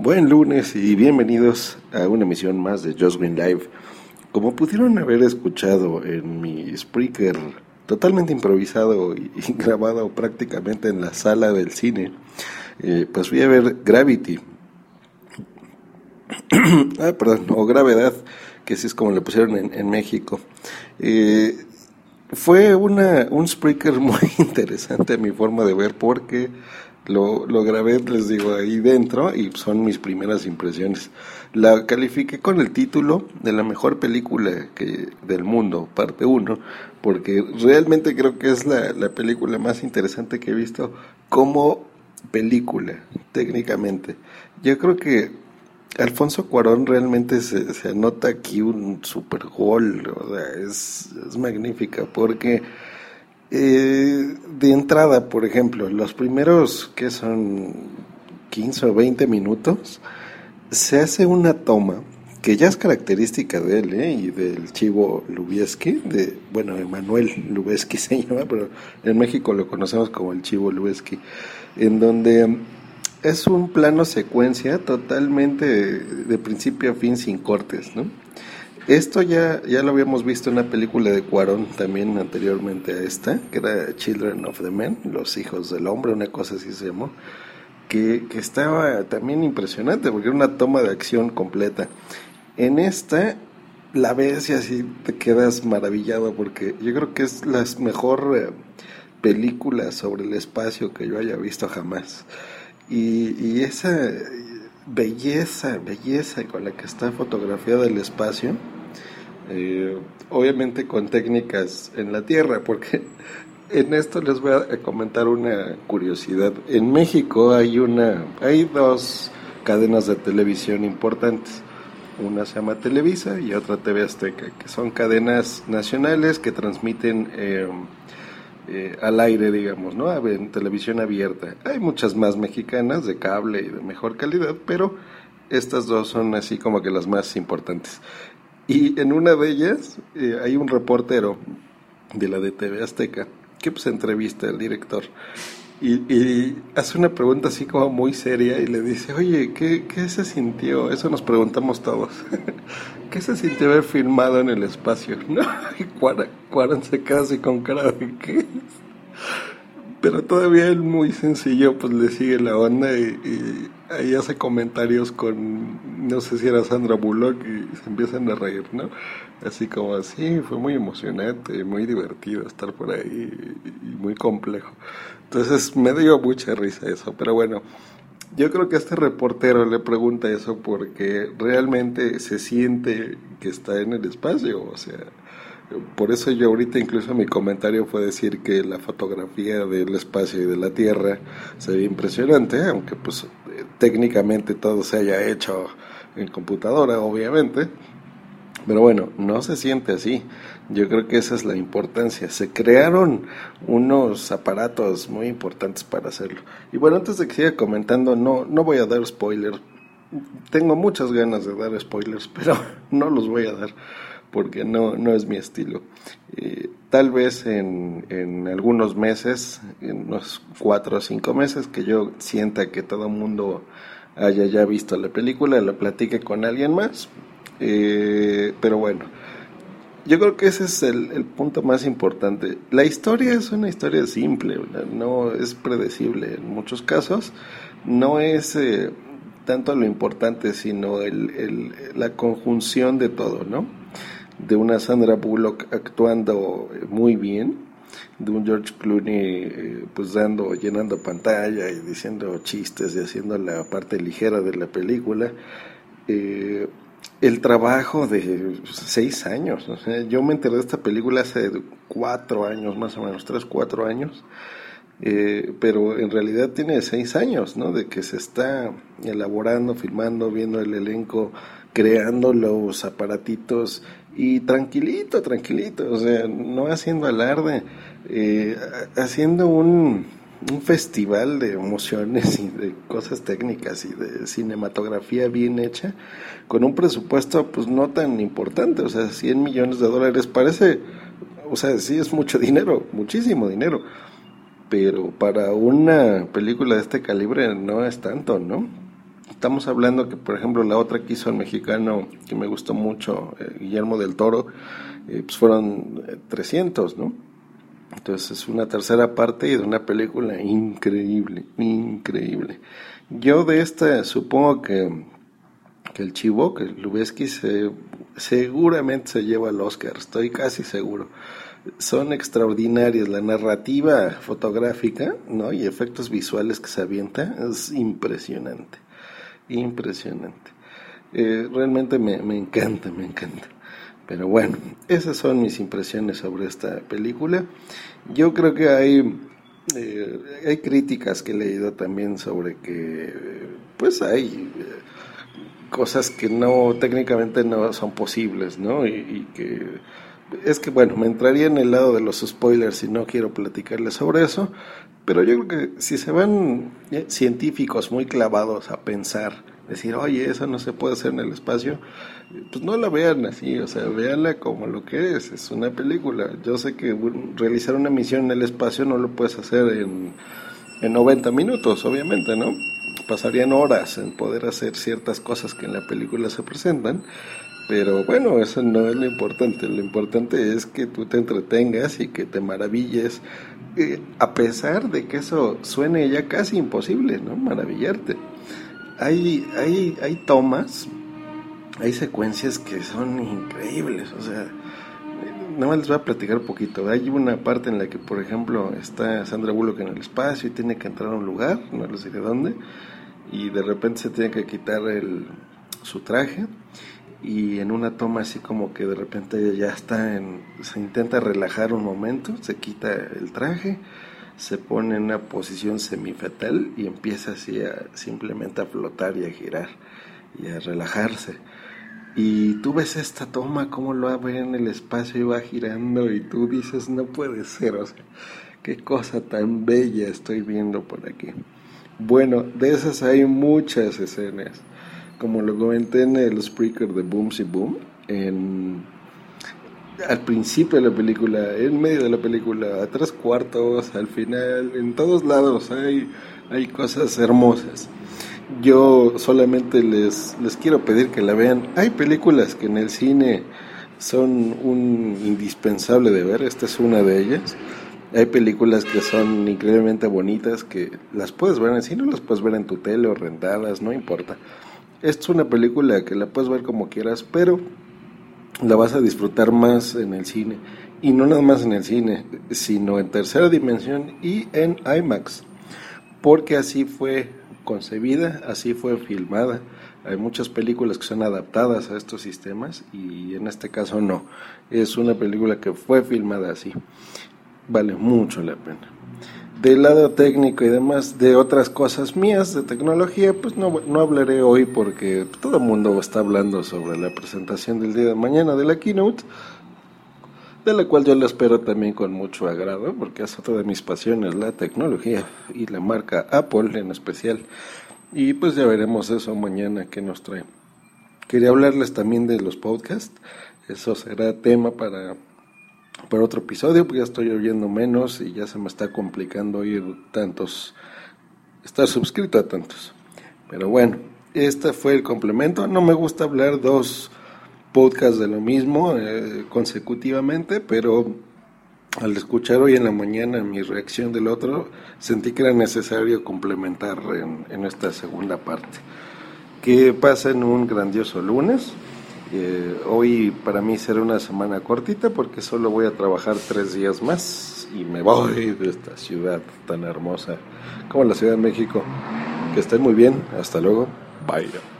Buen lunes y bienvenidos a una emisión más de Just Green Live. Como pudieron haber escuchado en mi Spreaker totalmente improvisado y, grabado prácticamente en la sala del cine, eh, pues fui a ver Gravity. ah, perdón, o Gravedad, que así es como le pusieron en, México. Eh, fue una, un Spreaker muy interesante a mi forma de ver porque lo, lo grabé, les digo, ahí dentro y son mis primeras impresiones. La califiqué con el título de la mejor película que, del mundo, parte 1, porque realmente creo que es la, la película más interesante que he visto como película, técnicamente. Yo creo que Alfonso Cuarón realmente se, se anota aquí un super gol, o sea, es, es magnífica, porque eh, de entrada, por ejemplo, los primeros que son 15 o 20 minutos, se hace una toma que ya es característica de él ¿eh? y del chivo Lubieski, de, bueno, Emanuel Lubieski se llama, pero en México lo conocemos como el chivo Lubieski, en donde es un plano secuencia totalmente de principio a fin sin cortes, ¿no? Esto ya, ya lo habíamos visto en una película de Cuarón también anteriormente a esta, que era Children of the Men, Los Hijos del Hombre, una cosa así se llamó, que, que estaba también impresionante porque era una toma de acción completa. En esta la ves y así te quedas maravillado porque yo creo que es la mejor eh, película sobre el espacio que yo haya visto jamás. Y, y esa belleza, belleza con la que está fotografiada el espacio, eh, obviamente con técnicas en la tierra, porque en esto les voy a comentar una curiosidad. En México hay una, hay dos cadenas de televisión importantes. Una se llama Televisa y otra TV Azteca, que son cadenas nacionales que transmiten eh, eh, al aire, digamos, ¿no? En televisión abierta. Hay muchas más mexicanas de cable y de mejor calidad, pero estas dos son así como que las más importantes. Y en una de ellas eh, hay un reportero de la de TV Azteca que pues entrevista al director y, hace una pregunta así como muy seria y le dice, oye, ¿qué, qué se sintió? Eso nos preguntamos todos. ¿Qué se sintió haber filmado en el espacio? ¿No? Y se queda con cara de ¿qué? Pero todavía él muy sencillo pues le sigue la onda y ahí hace comentarios con, no sé si era Sandra Bullock y se empiezan a reír, ¿no? Así como así, fue muy emocionante, muy divertido estar por ahí y muy complejo. Entonces me dio mucha risa eso, pero bueno, yo creo que este reportero le pregunta eso porque realmente se siente que está en el espacio, o sea, por eso yo ahorita incluso mi comentario fue decir que la fotografía del espacio y de la Tierra se ve impresionante, aunque pues técnicamente todo se haya hecho en computadora, obviamente. Pero bueno, no se siente así. Yo creo que esa es la importancia. Se crearon unos aparatos muy importantes para hacerlo. Y bueno, antes de que siga comentando, no, no voy a dar spoiler. Tengo muchas ganas de dar spoilers, pero no los voy a dar porque no, no es mi estilo. Eh, tal vez en, en, algunos meses, en unos cuatro o cinco meses, que yo sienta que todo el mundo haya ya visto la película, la platique con alguien más. Eh, pero bueno, yo creo que ese es el, el, punto más importante. La historia es una historia simple, no es predecible en muchos casos, no es eh, tanto lo importante, sino el, el, la conjunción de todo, ¿no? De una Sandra Bullock actuando muy bien, de un George Clooney eh, pues dando, llenando pantalla y diciendo chistes y haciendo la parte ligera de la película. Eh, el trabajo de seis años, yo me enteré de esta película hace cuatro años, más o menos, tres, cuatro años, eh, pero en realidad tiene seis años, ¿no? De que se está elaborando, filmando, viendo el elenco, creando los aparatitos y tranquilito, tranquilito, o sea, no haciendo alarde, eh, haciendo un, un festival de emociones y de cosas técnicas y de cinematografía bien hecha, con un presupuesto pues no tan importante, o sea, 100 millones de dólares parece, o sea, sí es mucho dinero, muchísimo dinero, pero para una película de este calibre no es tanto, ¿no? Estamos hablando que, por ejemplo, la otra que hizo el mexicano, que me gustó mucho, eh, Guillermo del Toro, eh, pues fueron 300, ¿no? Entonces es una tercera parte de una película increíble, increíble. Yo de esta supongo que, que el Chivo, que Lubeski, se, seguramente se lleva el Oscar, estoy casi seguro son extraordinarias. La narrativa fotográfica ¿no? y efectos visuales que se avienta es impresionante. Impresionante. Eh, realmente me, me encanta, me encanta. Pero bueno, esas son mis impresiones sobre esta película. Yo creo que hay, eh, hay críticas que he leído también sobre que, pues hay eh, cosas que no, técnicamente no son posibles, ¿no? y que es que bueno, me entraría en el lado de los spoilers y no quiero platicarles sobre eso, pero yo creo que si se van eh, científicos muy clavados a pensar, decir, oye, eso no se puede hacer en el espacio, pues no la vean así, o sea, véanla como lo que es, es una película. Yo sé que realizar una misión en el espacio no lo puedes hacer en, en 90 minutos, obviamente, ¿no? Pasarían horas en poder hacer ciertas cosas que en la película se presentan, pero bueno, eso no es lo importante. Lo importante es que tú te entretengas y que te maravilles, a pesar de que eso suene ya casi imposible, ¿no? Maravillarte. Hay, hay, hay tomas, hay secuencias que son increíbles, o sea, nada más les voy a platicar un poquito. Hay una parte en la que, por ejemplo, está Sandra Bullock en el espacio y tiene que entrar a un lugar, no les diré dónde, y de repente se tiene que quitar el, su traje y en una toma así como que de repente ya está en, se intenta relajar un momento, se quita el traje, se pone en una posición semifetal y empieza así a simplemente a flotar y a girar y a relajarse. Y tú ves esta toma, cómo lo ve en el espacio y va girando y tú dices, no puede ser, o sea, qué cosa tan bella estoy viendo por aquí. Bueno, de esas hay muchas escenas como lo comenté en el speaker de Boom y Boom, en, al principio de la película, en medio de la película, a tres cuartos, al final, en todos lados hay, hay cosas hermosas. Yo solamente les, les quiero pedir que la vean. Hay películas que en el cine son un indispensable de ver, esta es una de ellas. Hay películas que son increíblemente bonitas que las puedes ver en el cine, las puedes ver en tu tele o rentadas, no importa. Esta es una película que la puedes ver como quieras, pero la vas a disfrutar más en el cine. Y no nada más en el cine, sino en tercera dimensión y en IMAX. Porque así fue concebida, así fue filmada. Hay muchas películas que son adaptadas a estos sistemas y en este caso no. Es una película que fue filmada así. Vale mucho la pena del lado técnico y demás de otras cosas mías de tecnología, pues no, no hablaré hoy porque todo el mundo está hablando sobre la presentación del día de mañana de la keynote, de la cual yo la espero también con mucho agrado porque es otra de mis pasiones, la tecnología y la marca Apple en especial. Y pues ya veremos eso mañana que nos trae. Quería hablarles también de los podcasts, eso será tema para para otro episodio, porque ya estoy oyendo menos y ya se me está complicando oír tantos, estar suscrito a tantos. Pero bueno, este fue el complemento. No me gusta hablar dos podcasts de lo mismo eh, consecutivamente, pero al escuchar hoy en la mañana mi reacción del otro, sentí que era necesario complementar en, en esta segunda parte. Que pasen un grandioso lunes. Eh, hoy para mí será una semana cortita porque solo voy a trabajar tres días más y me voy de esta ciudad tan hermosa como la Ciudad de México. Que estén muy bien. Hasta luego. Bye.